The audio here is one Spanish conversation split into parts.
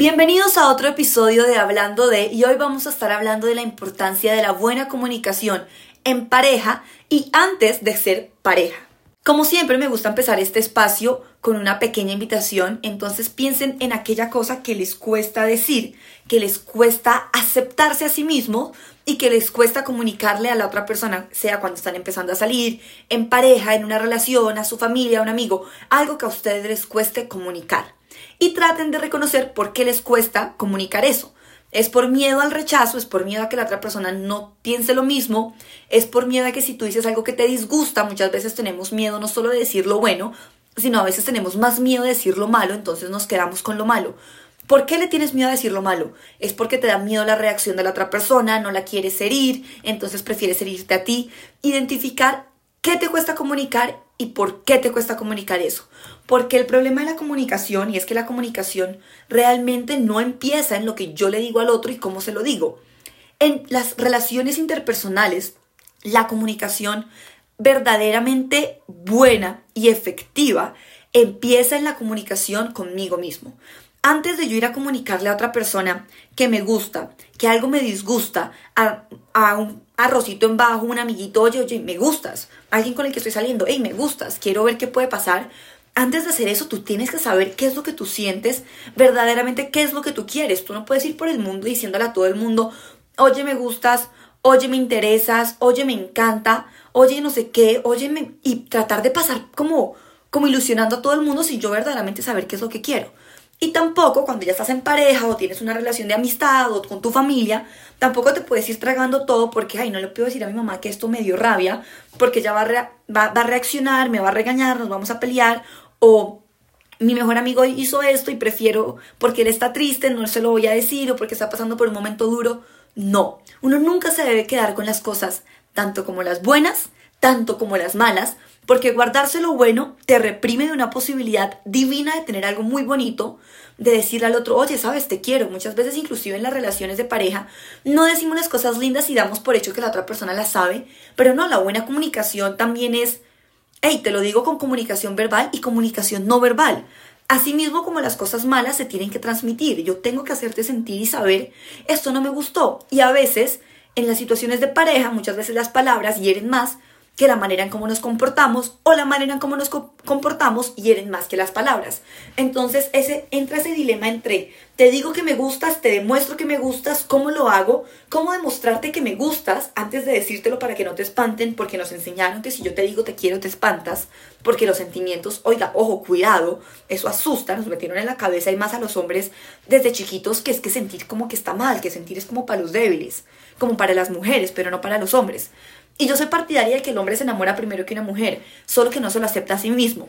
Bienvenidos a otro episodio de Hablando de y hoy vamos a estar hablando de la importancia de la buena comunicación en pareja y antes de ser pareja. Como siempre me gusta empezar este espacio con una pequeña invitación, entonces piensen en aquella cosa que les cuesta decir, que les cuesta aceptarse a sí mismos y que les cuesta comunicarle a la otra persona, sea cuando están empezando a salir, en pareja, en una relación, a su familia, a un amigo, algo que a ustedes les cueste comunicar. Y traten de reconocer por qué les cuesta comunicar eso. Es por miedo al rechazo, es por miedo a que la otra persona no piense lo mismo, es por miedo a que si tú dices algo que te disgusta, muchas veces tenemos miedo no solo de decir lo bueno, sino a veces tenemos más miedo de decir lo malo, entonces nos quedamos con lo malo. ¿Por qué le tienes miedo a decir lo malo? Es porque te da miedo la reacción de la otra persona, no la quieres herir, entonces prefieres herirte a ti. Identificar qué te cuesta comunicar y por qué te cuesta comunicar eso. Porque el problema de la comunicación, y es que la comunicación realmente no empieza en lo que yo le digo al otro y cómo se lo digo. En las relaciones interpersonales, la comunicación verdaderamente buena y efectiva empieza en la comunicación conmigo mismo. Antes de yo ir a comunicarle a otra persona que me gusta, que algo me disgusta, a, un arrocito en bajo, un amiguito, oye, oye, me gustas, alguien con el que estoy saliendo, hey, me gustas, quiero ver qué puede pasar, antes de hacer eso, tú tienes que saber qué es lo que tú sientes, verdaderamente qué es lo que tú quieres. Tú no puedes ir por el mundo diciéndole a todo el mundo, oye, me gustas, oye, me interesas, oye, me encanta, oye, no sé qué, oye, y tratar de pasar como, como ilusionando a todo el mundo sin yo verdaderamente saber qué es lo que quiero. Y tampoco cuando ya estás en pareja o tienes una relación de amistad o con tu familia, tampoco te puedes ir tragando todo porque, ay, no le puedo decir a mi mamá que esto me dio rabia, porque ella va a, va a reaccionar, me va a regañar, nos vamos a pelear, o mi mejor amigo hizo esto y prefiero, porque él está triste, no se lo voy a decir, o porque está pasando por un momento duro. No, uno nunca se debe quedar con las cosas, tanto como las buenas, tanto como las malas, porque guardarse lo bueno te reprime de una posibilidad divina de tener algo muy bonito, de decirle al otro, oye, sabes, te quiero. Muchas veces, inclusive en las relaciones de pareja, no decimos las cosas lindas y damos por hecho que la otra persona las sabe, pero no, la buena comunicación también es, hey, te lo digo con comunicación verbal y comunicación no verbal. Asimismo como las cosas malas se tienen que transmitir, yo tengo que hacerte sentir y saber, esto no me gustó. Y a veces, en las situaciones de pareja, muchas veces las palabras hieren más que la manera en cómo nos comportamos o la manera en cómo nos comportamos hieren más que las palabras. Entonces ese, entra ese dilema entre te digo que me gustas, te demuestro que me gustas, ¿cómo lo hago? ¿Cómo demostrarte que me gustas antes de decírtelo para que no te espanten? Porque nos enseñaron que si yo te digo te quiero, te espantas, porque los sentimientos, oiga, ojo, cuidado, eso asusta, nos metieron en la cabeza y más a los hombres desde chiquitos que es que sentir como que está mal, que sentir es como para los débiles, como para las mujeres, pero no para los hombres. Y yo soy partidaria de que el hombre se enamora primero que una mujer, solo que no se lo acepta a sí mismo.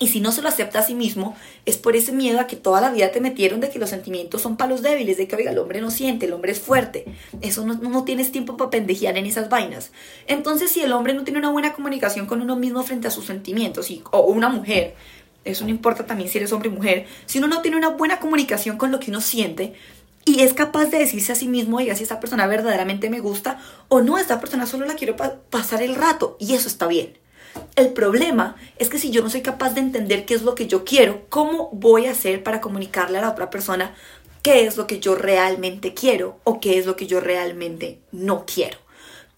Y si no se lo acepta a sí mismo, es por ese miedo a que toda la vida te metieron de que los sentimientos son para los débiles, de que oiga, el hombre no siente, el hombre es fuerte. Eso no, no tienes tiempo para pendejear en esas vainas. Entonces, si el hombre no tiene una buena comunicación con uno mismo frente a sus sentimientos, y, o una mujer, eso no importa también si eres hombre o mujer, si uno no tiene una buena comunicación con lo que uno siente, y es capaz de decirse a sí mismo, oiga, si esta persona verdaderamente me gusta o no, esta persona solo la quiero pasar el rato y eso está bien. El problema es que si yo no soy capaz de entender qué es lo que yo quiero, ¿cómo voy a hacer para comunicarle a la otra persona qué es lo que yo realmente quiero o qué es lo que yo realmente no quiero?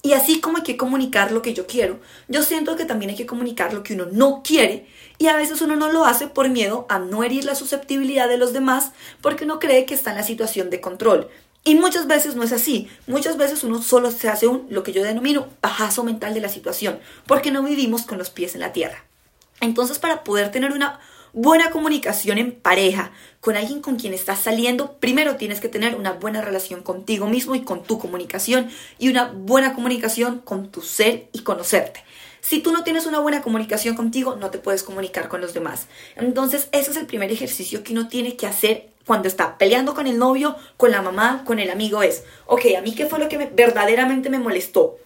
Y así como hay que comunicar lo que yo quiero, yo siento que también hay que comunicar lo que uno no quiere y a veces uno no lo hace por miedo a no herir la susceptibilidad de los demás porque uno cree que está en la situación de control. Y muchas veces no es así. Muchas veces uno solo se hace un, lo que yo denomino, bajazo mental de la situación, porque no vivimos con los pies en la tierra. Entonces, para poder tener una buena comunicación en pareja, con alguien con quien estás saliendo, primero tienes que tener una buena relación contigo mismo y con tu comunicación y una buena comunicación con tu ser y conocerte. Si tú no tienes una buena comunicación contigo, no te puedes comunicar con los demás. Entonces, ese es el primer ejercicio que uno tiene que hacer cuando está peleando con el novio, con la mamá, con el amigo es, ok, a mí qué fue lo que verdaderamente me molestó.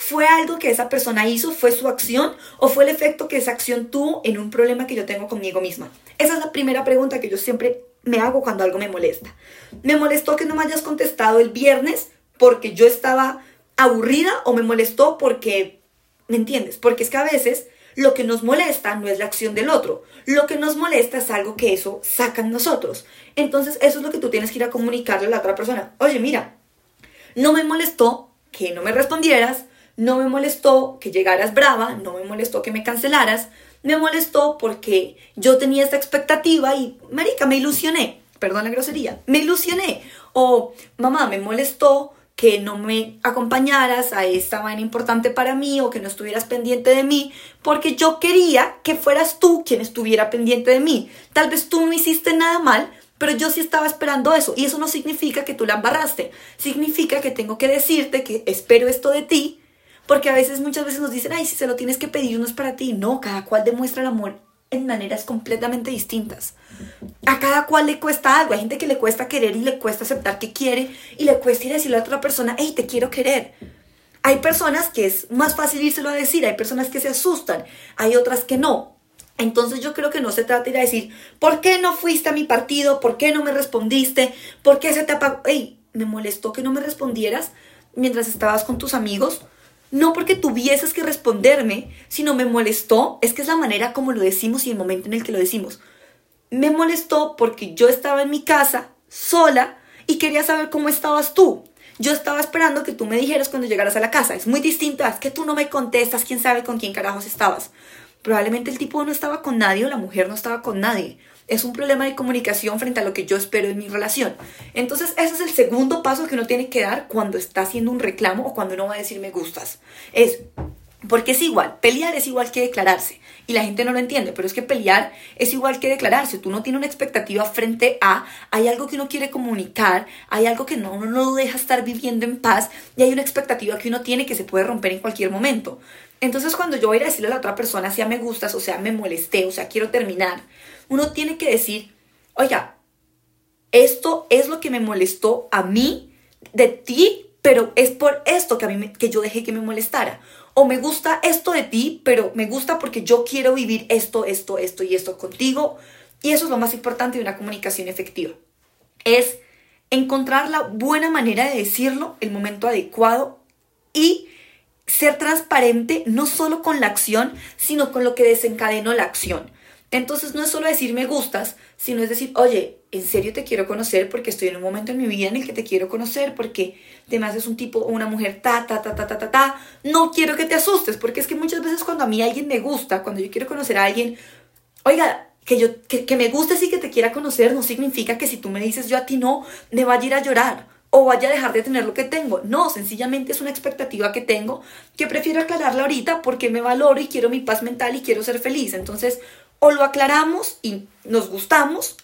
¿Fue algo que esa persona hizo? ¿Fue su acción? ¿O fue el efecto que esa acción tuvo en un problema que yo tengo conmigo misma? Esa es la primera pregunta que yo siempre me hago cuando algo me molesta. ¿Me molestó que no me hayas contestado el viernes porque yo estaba aburrida o me molestó porque, ¿me entiendes? Porque es que a veces lo que nos molesta no es la acción del otro. Lo que nos molesta es algo que eso saca en nosotros. Entonces, eso es lo que tú tienes que ir a comunicarle a la otra persona. Oye, mira, no me molestó que no me respondieras, no me molestó que llegaras brava, no me molestó que me cancelaras, me molestó porque yo tenía esta expectativa y, marica, me ilusioné. Perdón la grosería, me ilusioné. O, mamá, me molestó que no me acompañaras a esta vaina importante para mí o que no estuvieras pendiente de mí, porque yo quería que fueras tú quien estuviera pendiente de mí. Tal vez tú no hiciste nada mal, pero yo sí estaba esperando eso. Y eso no significa que tú la embarraste. Significa que tengo que decirte que espero esto de ti, porque a veces, muchas veces nos dicen, ay, si se lo tienes que pedir, no es para ti. No, cada cual demuestra el amor en maneras completamente distintas. A cada cual le cuesta algo. Hay gente que le cuesta querer y le cuesta aceptar que quiere y le cuesta ir a decirle a otra persona, hey, te quiero querer. Hay personas que es más fácil írselo a decir, hay personas que se asustan, hay otras que no. Entonces yo creo que no se trata de ir a decir, ¿por qué no fuiste a mi partido? ¿Por qué no me respondiste? ¿Por qué se te apagó? Hey, me molestó que no me respondieras mientras estabas con tus amigos no porque tuvieses que responderme, sino me molestó, es que es la manera como lo decimos y el momento en el que lo decimos. Me molestó porque yo estaba en mi casa sola y quería saber cómo estabas tú. Yo estaba esperando que tú me dijeras cuando llegaras a la casa. Es muy distinto, es que tú no me contestas, quién sabe con quién carajos estabas. Probablemente el tipo no estaba con nadie o la mujer no estaba con nadie es un problema de comunicación frente a lo que yo espero en mi relación. Entonces, ese es el segundo paso que uno tiene que dar cuando está haciendo un reclamo o cuando uno va a decir me gustas. Es porque es igual, pelear es igual que declararse. Y la gente no lo entiende, pero es que pelear es igual que declararse. Tú no tienes una expectativa frente a, hay algo que uno quiere comunicar, hay algo que no, uno no deja estar viviendo en paz y hay una expectativa que uno tiene que se puede romper en cualquier momento. Entonces cuando yo voy a decirle a la otra persona, sea me gustas, o sea me molesté, o sea quiero terminar, uno tiene que decir, oiga, esto es lo que me molestó a mí de ti, pero es por esto que, a mí que yo dejé que me molestara. O me gusta esto de ti, pero me gusta porque yo quiero vivir esto, esto, esto y esto contigo. Y eso es lo más importante de una comunicación efectiva. Es encontrar la buena manera de decirlo, el momento adecuado y ser transparente no solo con la acción, sino con lo que desencadenó la acción. Entonces no es solo decir me gustas, sino es decir, oye, en serio te quiero conocer porque estoy en un momento en mi vida en el que te quiero conocer, porque además es un tipo o una mujer ta, ta, ta, ta, ta, ta, ta. No quiero que te asustes, porque es que muchas veces cuando a mí alguien me gusta, cuando yo quiero conocer a alguien, oiga, que, yo, que, que me gustes y que te quiera conocer no significa que si tú me dices yo a ti no, me vaya a ir a llorar o vaya a dejar de tener lo que tengo. No, sencillamente es una expectativa que tengo que prefiero aclararla ahorita porque me valoro y quiero mi paz mental y quiero ser feliz. Entonces, o lo aclaramos y nos gustamos,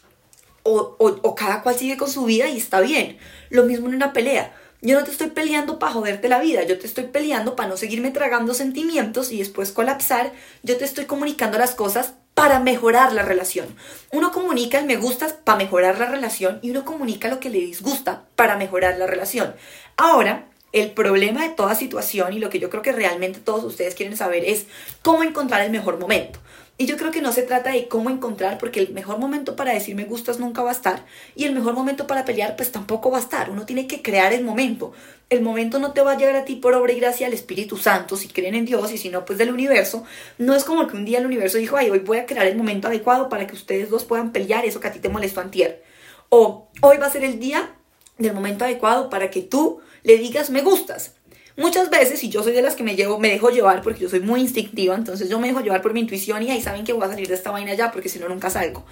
o, cada cual sigue con su vida y está bien. Lo mismo en una pelea. Yo no te estoy peleando para joderte la vida, yo te estoy peleando para no seguirme tragando sentimientos y después colapsar. Yo te estoy comunicando las cosas para mejorar la relación. Uno comunica el me gustas para mejorar la relación y uno comunica lo que le disgusta para mejorar la relación. Ahora, el problema de toda situación y lo que yo creo que realmente todos ustedes quieren saber es cómo encontrar el mejor momento. Y yo creo que no se trata de cómo encontrar, porque el mejor momento para decir me gustas nunca va a estar, y el mejor momento para pelear pues tampoco va a estar. Uno tiene que crear el momento. El momento no te va a llegar a ti por obra y gracia del Espíritu Santo, si creen en Dios, y si no, pues del universo. No es como que un día el universo dijo, ay, hoy voy a crear el momento adecuado para que ustedes dos puedan pelear eso que a ti te molestó antier. O hoy va a ser el día del momento adecuado para que tú le digas me gustas. Muchas veces, y yo soy de las que me, dejo llevar porque yo soy muy instintiva, entonces yo me dejo llevar por mi intuición y ahí saben que voy a salir de esta vaina ya porque si no nunca salgo.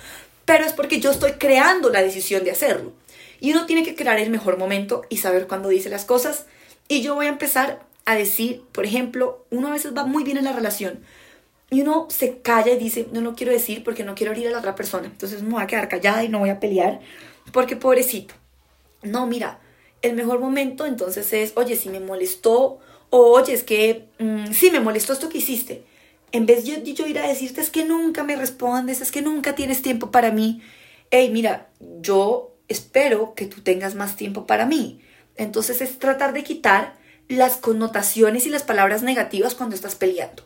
Pero es porque yo estoy creando la decisión de hacerlo. Y uno tiene que crear el mejor momento y saber cuándo dice las cosas. Y yo voy a empezar a decir, por ejemplo, uno a veces va muy bien en la relación y uno se calla y dice, no lo quiero decir porque no quiero herir a la otra persona. Entonces me voy a quedar callada y no voy a pelear porque pobrecito. No, mira, el mejor momento entonces es, oye, si me molestó, o oye, es que mm, sí me molestó esto que hiciste. En vez de yo, ir a decirte, es que nunca me respondes, es que nunca tienes tiempo para mí. Hey, mira, yo espero que tú tengas más tiempo para mí. Entonces es tratar de quitar las connotaciones y las palabras negativas cuando estás peleando.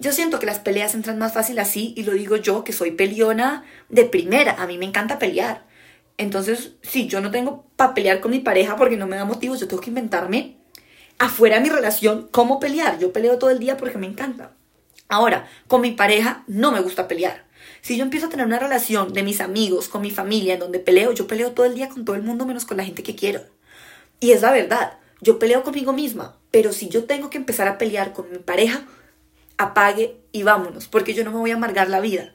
Yo siento que las peleas entran más fácil así y lo digo yo que soy peleona de primera. A mí me encanta pelear. Entonces, si yo no tengo para pelear con mi pareja porque no me da motivos, yo tengo que inventarme afuera de mi relación cómo pelear. Yo peleo todo el día porque me encanta. Ahora, con mi pareja no me gusta pelear. Si yo empiezo a tener una relación de mis amigos, con mi familia, en donde peleo, yo peleo todo el día con todo el mundo menos con la gente que quiero. Y es la verdad, yo peleo conmigo misma, pero si yo tengo que empezar a pelear con mi pareja, apague y vámonos, porque yo no me voy a amargar la vida.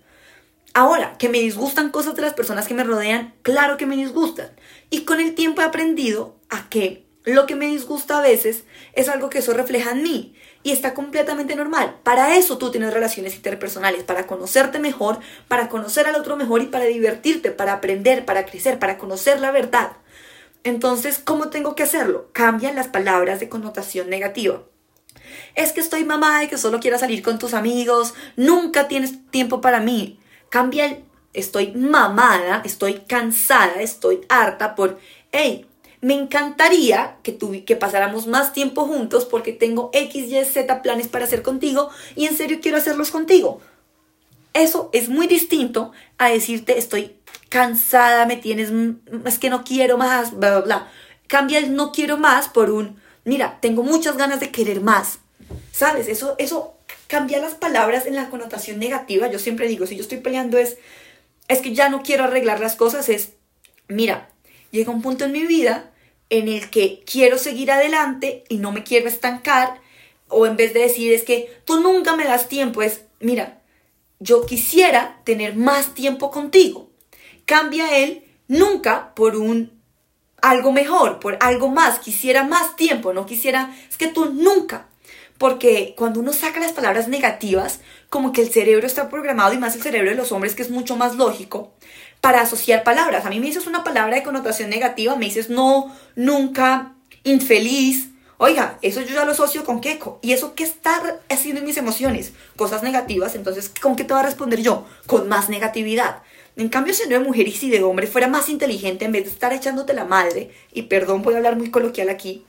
Ahora, que me disgustan cosas de las personas que me rodean, claro que me disgustan. Y con el tiempo he aprendido a que lo que me disgusta a veces es algo que eso refleja en mí y está completamente normal. Para eso tú tienes relaciones interpersonales, para conocerte mejor, para conocer al otro mejor y para divertirte, para aprender, para crecer, para conocer la verdad. Entonces, ¿cómo tengo que hacerlo? Cambian las palabras de connotación negativa. Es que estoy mamá y que solo quiero salir con tus amigos, nunca tienes tiempo para mí. Cambia el estoy mamada, estoy cansada, estoy harta por, hey, me encantaría que, que pasáramos más tiempo juntos porque tengo X, Y, Z planes para hacer contigo y en serio quiero hacerlos contigo. Eso es muy distinto a decirte estoy cansada, me tienes, es que no quiero más, bla, bla, bla. Cambia el no quiero más por un, mira, tengo muchas ganas de querer más. ¿Sabes? Eso, eso cambia las palabras en la connotación negativa. Yo siempre digo, si yo estoy peleando es, es que ya no quiero arreglar las cosas, es, mira, llega un punto en mi vida en el que quiero seguir adelante y no me quiero estancar, o en vez de decir es que tú nunca me das tiempo, es, mira, yo quisiera tener más tiempo contigo. Cambia él nunca por un algo mejor, por algo más, quisiera más tiempo, no quisiera, es que tú nunca. Porque cuando uno saca las palabras negativas, como que el cerebro está programado, y más el cerebro de los hombres, que es mucho más lógico, para asociar palabras. A mí me dices una palabra de connotación negativa, me dices no, nunca, infeliz. Oiga, eso yo ya lo asocio con queco. ¿Y eso qué está haciendo en mis emociones? Cosas negativas. Entonces, ¿con qué te va a responder yo? Con más negatividad. En cambio, si de mujer y si de hombre fuera más inteligente, en vez de estar echándote la madre, y perdón, voy a hablar muy coloquial aquí,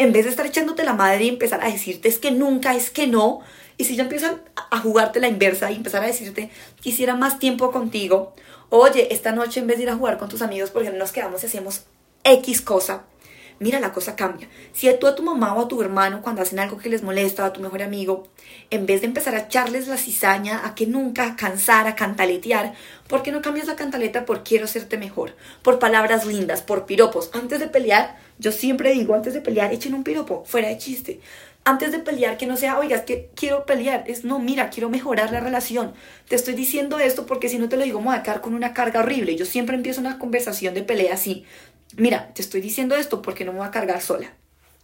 en vez de estar echándote la madre y empezar a decirte es que nunca, es que no, y si yo empiezo a jugarte la inversa y empezar a decirte quisiera más tiempo contigo, oye, esta noche en vez de ir a jugar con tus amigos, porque no nos quedamos y hacemos X cosa, mira, la cosa cambia. Si tú a tu mamá o a tu hermano, cuando hacen algo que les molesta, a tu mejor amigo, en vez de empezar a echarles la cizaña, a que nunca, a cansar, a cantaletear, ¿por qué no cambias la cantaleta por quiero hacerte mejor? Por palabras lindas, por piropos. Antes de pelear, yo siempre digo, antes de pelear, echen un piropo, fuera de chiste antes de pelear, que no sea, oiga, es que quiero pelear, es no, mira, quiero mejorar la relación. Te estoy diciendo esto porque si no te lo digo, me a quedar con una carga horrible. Yo siempre empiezo una conversación de pelea así. Mira, te estoy diciendo esto porque no me voy a cargar sola.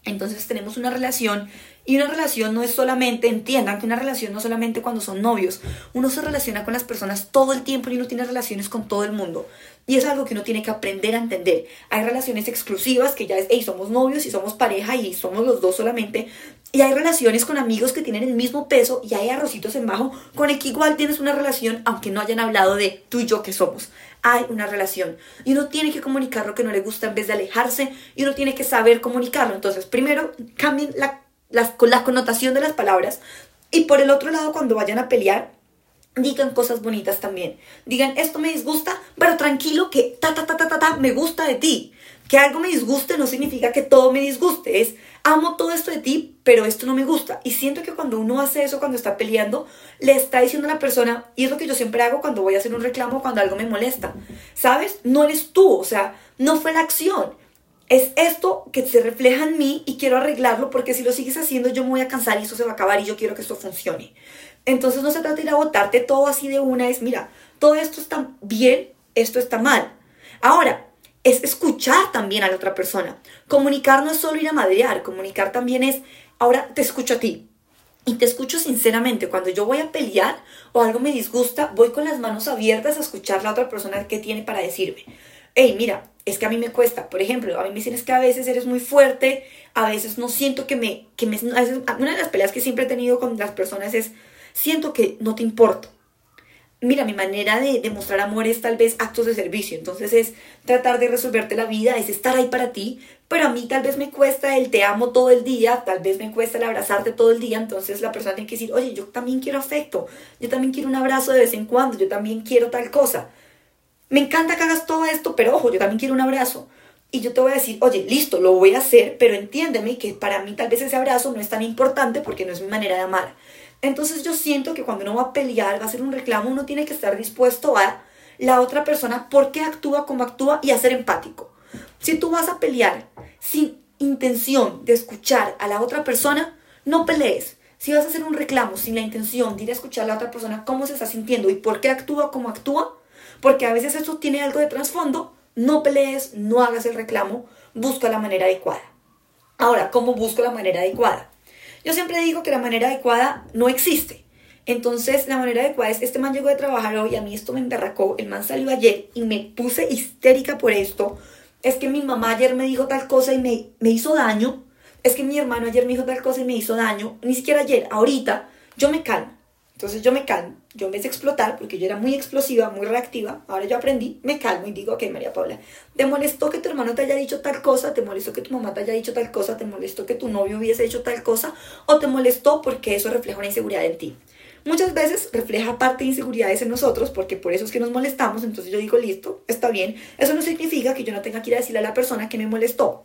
Entonces tenemos una relación y una relación no es solamente, entiendan que una relación no solamente cuando son novios, uno se relaciona con las personas todo el tiempo y uno tiene relaciones con todo el mundo. Y es algo que uno tiene que aprender a entender. Hay relaciones exclusivas que ya es, hey, somos novios y somos pareja y somos los dos solamente. Y hay relaciones con amigos que tienen el mismo peso y hay arrocitos en bajo con el que igual tienes una relación aunque no hayan hablado de tú y yo que somos. Hay una relación y uno tiene que comunicar lo que no le gusta en vez de alejarse y uno tiene que saber comunicarlo. Entonces, primero cambien la, la, la connotación de las palabras y por el otro lado, cuando vayan a pelear, digan cosas bonitas también. Digan, esto me disgusta, pero tranquilo que ta, ta, ta, ta, ta, ta, me gusta de ti. Que algo me disguste no significa que todo me disguste. Es, amo todo esto de ti, pero esto no me gusta. Y siento que cuando uno hace eso, cuando está peleando, le está diciendo a la persona, y es lo que yo siempre hago cuando voy a hacer un reclamo, cuando algo me molesta. ¿Sabes? No eres tú, o sea, no fue la acción. Es esto que se refleja en mí y quiero arreglarlo porque si lo sigues haciendo yo me voy a cansar y eso se va a acabar y yo quiero que esto funcione. Entonces no se trata de ir a botarte todo así de una, es mira, todo esto está bien, esto está mal. Ahora, es escuchar también a la otra persona. Comunicar no es solo ir a madrear, comunicar también es, ahora te escucho a ti. Y te escucho sinceramente, cuando yo voy a pelear o algo me disgusta, voy con las manos abiertas a escuchar la otra persona que tiene para decirme. Hey, mira, es que a mí me cuesta. Por ejemplo, a mí me dicen que a veces eres muy fuerte, a veces no siento que me... Que me una de las peleas que siempre he tenido con las personas es, siento que no te importo. Mira, mi manera de demostrar amor es tal vez actos de servicio, entonces es tratar de resolverte la vida, es estar ahí para ti, pero a mí tal vez me cuesta el te amo todo el día, tal vez me cuesta el abrazarte todo el día, entonces la persona tiene que decir, oye, yo también quiero afecto, yo también quiero un abrazo de vez en cuando, yo también quiero tal cosa. Me encanta que hagas todo esto, pero ojo, yo también quiero un abrazo. Y yo te voy a decir, oye, listo, lo voy a hacer, pero entiéndeme que para mí tal vez ese abrazo no es tan importante porque no es mi manera de amar. Entonces yo siento que cuando uno va a pelear, va a hacer un reclamo, uno tiene que estar dispuesto a la otra persona, por qué actúa como actúa y a ser empático. Si tú vas a pelear sin intención de escuchar a la otra persona, no pelees. Si vas a hacer un reclamo sin la intención de ir a escuchar a la otra persona cómo se está sintiendo y por qué actúa como actúa, porque a veces eso tiene algo de trasfondo, no pelees, no hagas el reclamo, busca la manera adecuada. Ahora, ¿cómo busco la manera adecuada? Yo siempre digo que la manera adecuada no existe. Entonces, la manera adecuada es, este man llegó de trabajar hoy, a mí esto me emberracó, el man salió ayer y me puse histérica por esto. Es que mi mamá ayer me dijo tal cosa y me, me hizo daño. Es que mi hermano ayer me dijo tal cosa y me hizo daño. Ni siquiera ayer, ahorita, yo me calmo. Entonces yo me calmo, yo en vez de explotar, porque yo era muy explosiva, muy reactiva, ahora yo aprendí, me calmo y digo, ok, María Paula, ¿te molestó que tu hermano te haya dicho tal cosa? ¿Te molestó que tu mamá te haya dicho tal cosa? ¿Te molestó que tu novio hubiese hecho tal cosa? ¿O te molestó porque eso refleja una inseguridad en ti? Muchas veces refleja parte de inseguridades en nosotros, porque por eso es que nos molestamos, entonces yo digo, listo, está bien. Eso no significa que yo no tenga que ir a decirle a la persona que me molestó.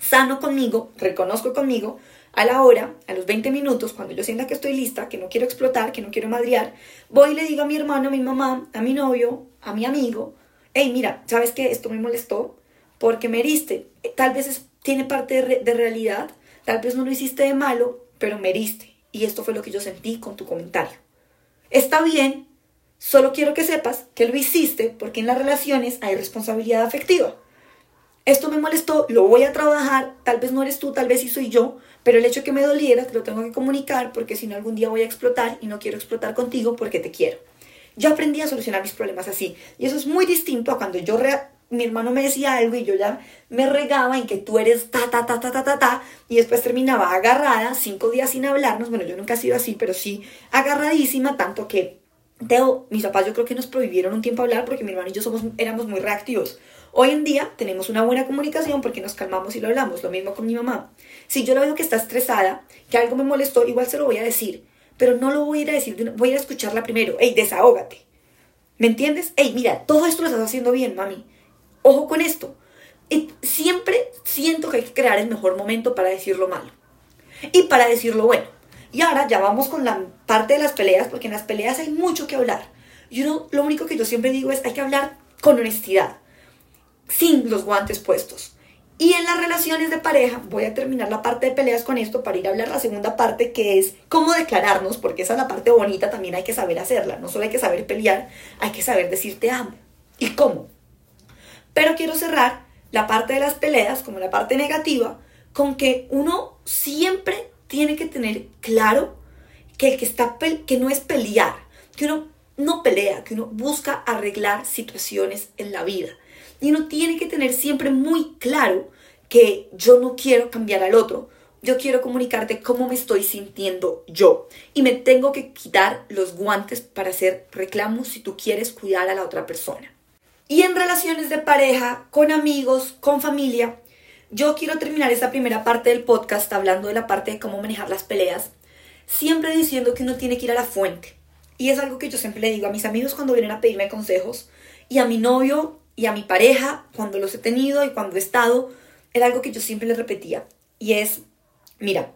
Sano conmigo, reconozco conmigo, a la hora, a los 20 minutos, cuando yo sienta que estoy lista, que no quiero explotar, que no quiero madrear, voy y le digo a mi hermano, a mi mamá, a mi novio, a mi amigo, hey, mira, ¿sabes qué? Esto me molestó porque me heriste. Tal vez tiene parte de, de realidad, tal vez no lo hiciste de malo, pero me heriste. Y esto fue lo que yo sentí con tu comentario. Está bien, solo quiero que sepas que lo hiciste porque en las relaciones hay responsabilidad afectiva esto me molestó, lo voy a trabajar, tal vez no eres tú, tal vez sí soy yo, pero el hecho de que me doliera te lo tengo que comunicar porque si no algún día voy a explotar y no quiero explotar contigo porque te quiero. Yo aprendí a solucionar mis problemas así y eso es muy distinto a cuando yo mi hermano me decía algo y yo ya me regaba en que tú eres ta ta ta ta ta ta ta y después terminaba agarrada cinco días sin hablarnos, bueno yo nunca he sido así, pero sí agarradísima tanto que Teo, mis papás yo creo que nos prohibieron un tiempo hablar porque mi hermano y yo somos, éramos muy reactivos. Hoy en día tenemos una buena comunicación porque nos calmamos y lo hablamos. Lo mismo con mi mamá. Si yo la veo que está estresada, que algo me molestó, igual se lo voy a decir. Pero no lo voy a ir a decir, voy a escucharla primero. Ey, desahógate. ¿Me entiendes? Ey, mira, todo esto lo estás haciendo bien, mami. Ojo con esto. Y siempre siento que hay que crear el mejor momento para decir lo malo. Y para decir lo bueno. Y ahora ya vamos con la parte de las peleas, porque en las peleas hay mucho que hablar. Y uno, lo único que yo siempre digo es hay que hablar con honestidad, sin los guantes puestos. Y en las relaciones de pareja, voy a terminar la parte de peleas con esto para ir a hablar la segunda parte que es cómo declararnos, porque esa es la parte bonita, también hay que saber hacerla. No solo hay que saber pelear, hay que saber decir te amo. ¿Y cómo? Pero quiero cerrar la parte de las peleas, como la parte negativa, con que uno siempre tiene que tener claro que el que está que no es pelear, que uno no pelea, que uno busca arreglar situaciones en la vida. Y uno tiene que tener siempre muy claro que yo no quiero cambiar al otro, yo quiero comunicarte cómo me estoy sintiendo yo. Y me tengo que quitar los guantes para hacer reclamos si tú quieres cuidar a la otra persona. Y en relaciones de pareja, con amigos, con familia, yo quiero terminar esta primera parte del podcast hablando de la parte de cómo manejar las peleas, siempre diciendo que uno tiene que ir a la fuente. Y es algo que yo siempre le digo a mis amigos cuando vienen a pedirme consejos, y a mi novio y a mi pareja cuando los he tenido y cuando he estado, era algo que yo siempre les repetía. Y es, mira,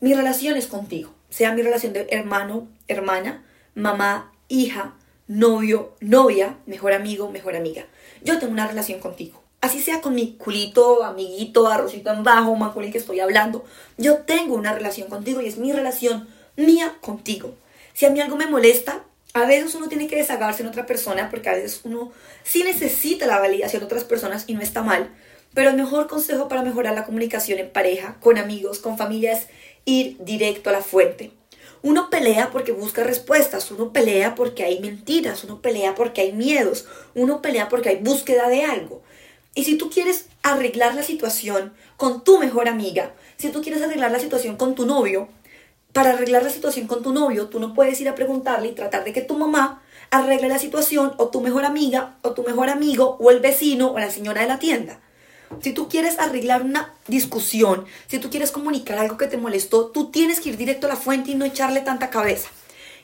mi relación es contigo, sea mi relación de hermano, hermana, mamá, hija, novio, novia, mejor amigo, mejor amiga. Yo tengo una relación contigo así sea con mi culito, amiguito, arrocito en bajo, el que estoy hablando, yo tengo una relación contigo y es mi relación mía contigo. Si a mí algo me molesta, a veces uno tiene que desagarse en otra persona porque a veces uno sí necesita la validación de otras personas y no está mal. Pero el mejor consejo para mejorar la comunicación en pareja, con amigos, con familia es ir directo a la fuente. Uno pelea porque busca respuestas, uno pelea porque hay mentiras, uno pelea porque hay miedos, uno pelea porque hay búsqueda de algo. Y si tú quieres arreglar la situación con tu mejor amiga, si tú quieres arreglar la situación con tu novio, para arreglar la situación con tu novio, tú no puedes ir a preguntarle y tratar de que tu mamá arregle la situación o tu mejor amiga o tu mejor amigo o el vecino o la señora de la tienda. Si tú quieres arreglar una discusión, si tú quieres comunicar algo que te molestó, tú tienes que ir directo a la fuente y no echarle tanta cabeza.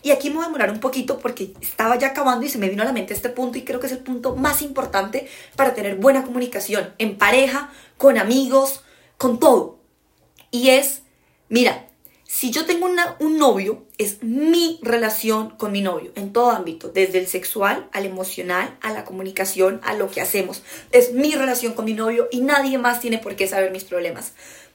Y aquí me voy a demorar un poquito porque estaba ya acabando y se me vino a la mente este punto y creo que es el punto más importante para tener buena comunicación en pareja, con amigos, con todo. Y es, mira, si yo tengo un novio, es mi relación con mi novio en todo ámbito, desde el sexual al emocional, a la comunicación, a lo que hacemos. Es mi relación con mi novio y nadie más tiene por qué saber mis problemas.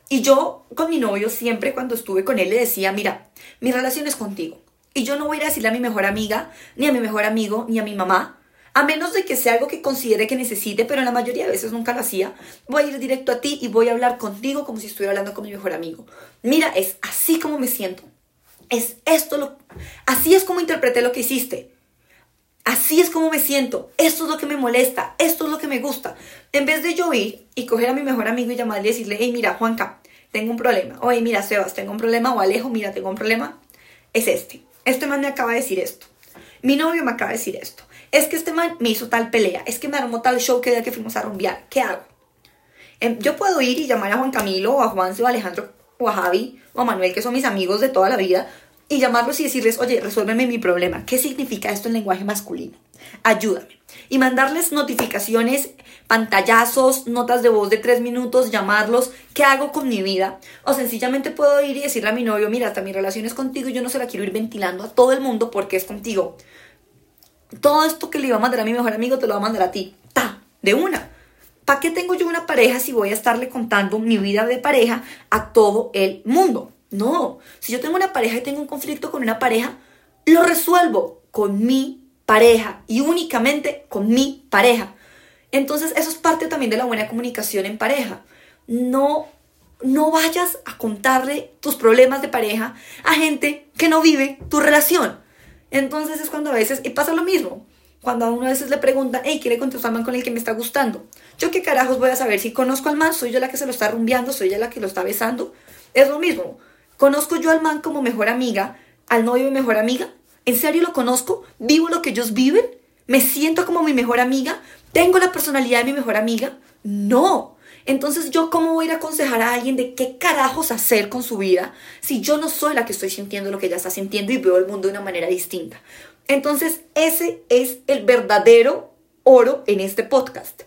Y yo con mi novio siempre cuando estuve con él le decía, mira, mi relación es contigo. Y yo no voy a decirle a mi mejor amiga, ni a mi mejor amigo, ni a mi mamá, a menos de que sea algo que considere que necesite, pero la mayoría de veces nunca lo hacía, voy a ir directo a ti y voy a hablar contigo como si estuviera hablando con mi mejor amigo. Mira, es así como me siento. Es esto lo... Así es como interpreté lo que hiciste. Así es como me siento. Esto es lo que me molesta. Esto es lo que me gusta. En vez de yo ir y coger a mi mejor amigo y llamarle y decirle, hey, mira, Juanca, tengo un problema. Oye, mira, Sebas, tengo un problema. O Alejo, mira, tengo un problema. Es este. Este man me acaba de decir esto. Mi novio me acaba de decir esto es que este man me hizo tal pelea, es que me armó tal show que día que fuimos a rumbear, ¿qué hago? Em, yo puedo ir y llamar a Juan Camilo o a Juan o a Alejandro o a Javi o a Manuel, que son mis amigos de toda la vida, y llamarlos y decirles, oye, resuélveme mi problema. ¿Qué significa esto en lenguaje masculino? Ayúdame. Y mandarles notificaciones, pantallazos, notas de voz de tres minutos, llamarlos, ¿qué hago con mi vida? O sencillamente puedo ir y decirle a mi novio, mira, hasta mi relación es contigo y yo no se la quiero ir ventilando a todo el mundo porque es contigo todo esto que le iba a mandar a mi mejor amigo te lo va a mandar a ti. Ta, de una. ¿Para qué tengo yo una pareja si voy a estarle contando mi vida de pareja a todo el mundo? No, si yo tengo una pareja y tengo un conflicto con una pareja, lo resuelvo con mi pareja y únicamente con mi pareja. Entonces, eso es parte también de la buena comunicación en pareja. No no vayas a contarle tus problemas de pareja a gente que no vive tu relación. Entonces es cuando a veces, y pasa lo mismo, cuando a uno a veces le preguntan, hey, ¿quiere contestar man con el que me está gustando? Yo qué carajos voy a saber si conozco al man, soy yo la que se lo está rumbeando, soy yo la que lo está besando. Es lo mismo. ¿Conozco yo al man como mejor amiga, al novio mi mejor amiga? ¿En serio lo conozco? ¿Vivo lo que ellos viven? ¿Me siento como mi mejor amiga? ¿Tengo la personalidad de mi mejor amiga? No. Entonces, ¿yo cómo voy a aconsejar a alguien de qué carajos hacer con su vida si yo no soy la que estoy sintiendo lo que ella está sintiendo y veo el mundo de una manera distinta? Entonces, ese es el verdadero oro en este podcast.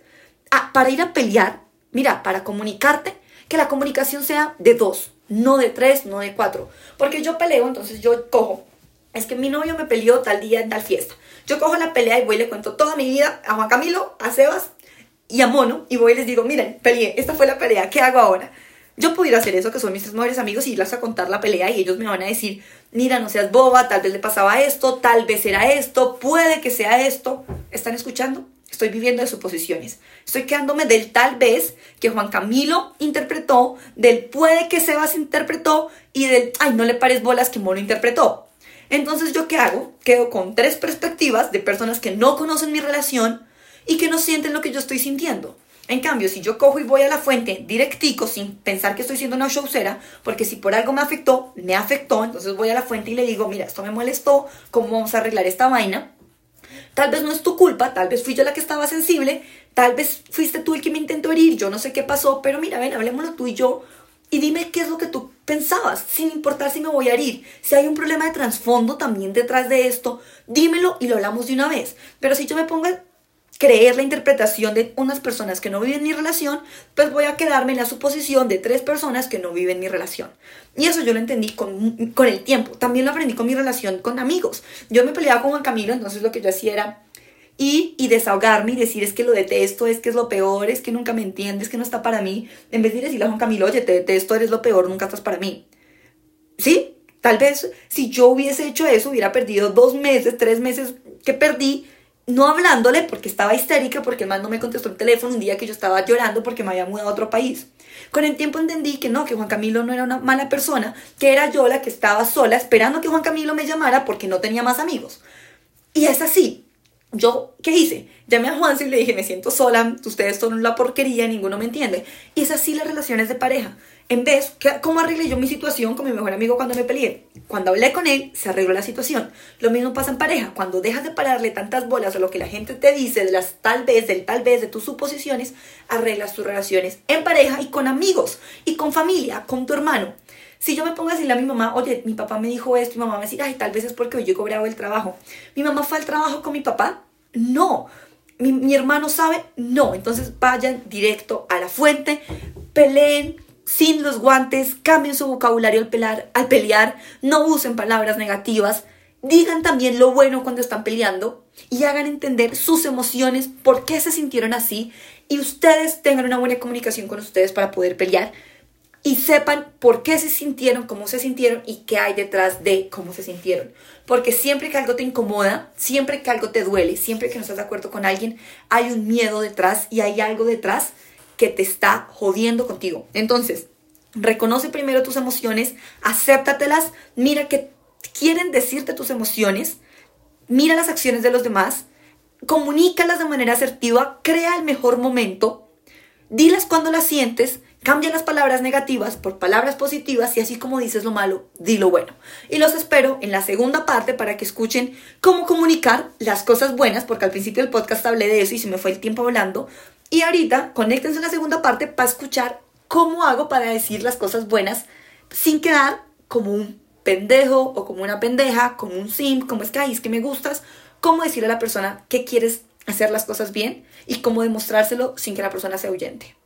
Ah, para ir a pelear, mira, para comunicarte, que la comunicación sea de dos, no de tres, no de cuatro. Porque yo peleo, entonces yo cojo. Es que mi novio me peleó tal día en tal fiesta. Yo cojo la pelea y voy y le cuento toda mi vida a Juan Camilo, a Sebas y a Mono y voy y les digo, miren, peleé, esta fue la pelea, ¿qué hago ahora? Yo pudiera hacer eso, que son mis tres mejores amigos, y irles a contar la pelea y ellos me van a decir, mira, no seas boba, tal vez le pasaba esto, tal vez era esto, puede que sea esto. ¿Están escuchando? Estoy viviendo de suposiciones. Estoy quedándome del tal vez que Juan Camilo interpretó, del puede que Sebas interpretó y del, ay, no le pares bolas que Mono interpretó. Entonces, ¿yo qué hago? Quedo con tres perspectivas de personas que no conocen mi relación, y que no sienten lo que yo estoy sintiendo. En cambio, si yo cojo y voy a la fuente directico sin pensar que estoy siendo una showcera, porque si por algo me afectó, me afectó, entonces voy a la fuente y le digo, mira, esto me molestó, ¿cómo vamos a arreglar esta vaina? Tal vez no es tu culpa, tal vez fui yo la que estaba sensible, tal vez fuiste tú el que me intentó herir, yo no sé qué pasó, pero mira, ven, hablemoslo tú y yo y dime qué es lo que tú pensabas, sin importar si me voy a herir. Si hay un problema de trasfondo también detrás de esto, dímelo y lo hablamos de una vez. Pero si yo me pongo creer la interpretación de unas personas que no viven mi relación, pues voy a quedarme en la suposición de tres personas que no viven mi relación. Y eso yo lo entendí con, con el tiempo. También lo aprendí con mi relación con amigos. Yo me peleaba con Juan Camilo, entonces lo que yo hacía era ir y desahogarme y decir es que lo detesto, es que es lo peor, es que nunca me entiendes, que no está para mí. En vez de decirle a Juan Camilo, oye, te detesto, eres lo peor, nunca estás para mí. ¿Sí? Tal vez si yo hubiese hecho eso, hubiera perdido dos meses, tres meses que perdí no hablándole porque estaba histérica, porque el man no me contestó el teléfono un día que yo estaba llorando porque me había mudado a otro país. Con el tiempo entendí que no, que Juan Camilo no era una mala persona, que era yo la que estaba sola esperando que Juan Camilo me llamara porque no tenía más amigos. Y es así. Yo, ¿qué hice? Llamé a Juan y le dije, me siento sola, ustedes son una porquería, ninguno me entiende. Y es así las relaciones de pareja. En vez, ¿cómo arreglé yo mi situación con mi mejor amigo cuando me peleé? Cuando hablé con él, se arregló la situación. Lo mismo pasa en pareja. Cuando dejas de pararle tantas bolas a lo que la gente te dice, de las tal vez, del tal vez, de tus suposiciones, arreglas tus relaciones en pareja y con amigos, y con familia, con tu hermano. Si yo me pongo a decirle a mi mamá, oye, mi papá me dijo esto, y mi mamá me dice, ay, tal vez es porque yo he cobrado el trabajo. ¿Mi mamá fue al trabajo con mi papá? No. ¿Mi, mi hermano sabe? No. Entonces vayan directo a la fuente, peleen, sin los guantes, cambien su vocabulario al pelear, al pelear, no usen palabras negativas, digan también lo bueno cuando están peleando y hagan entender sus emociones, por qué se sintieron así y ustedes tengan una buena comunicación con ustedes para poder pelear y sepan por qué se sintieron, cómo se sintieron y qué hay detrás de cómo se sintieron. Porque siempre que algo te incomoda, siempre que algo te duele, siempre que no estás de acuerdo con alguien, hay un miedo detrás y hay algo detrás que te está jodiendo contigo. Entonces, reconoce primero tus emociones, acéptatelas, mira qué quieren decirte tus emociones, mira las acciones de los demás, comunícalas de manera asertiva, crea el mejor momento, dilas cuando las sientes, cambia las palabras negativas por palabras positivas y así como dices lo malo, di lo bueno. Y los espero en la segunda parte para que escuchen cómo comunicar las cosas buenas, porque al principio del podcast hablé de eso y se me fue el tiempo hablando, y ahorita, conéctense en la segunda parte para escuchar cómo hago para decir las cosas buenas sin quedar como un pendejo o como una pendeja, como un sim, como es que, ay, es que me gustas, cómo decirle a la persona que quieres hacer las cosas bien y cómo demostrárselo sin que la persona se ahuyente.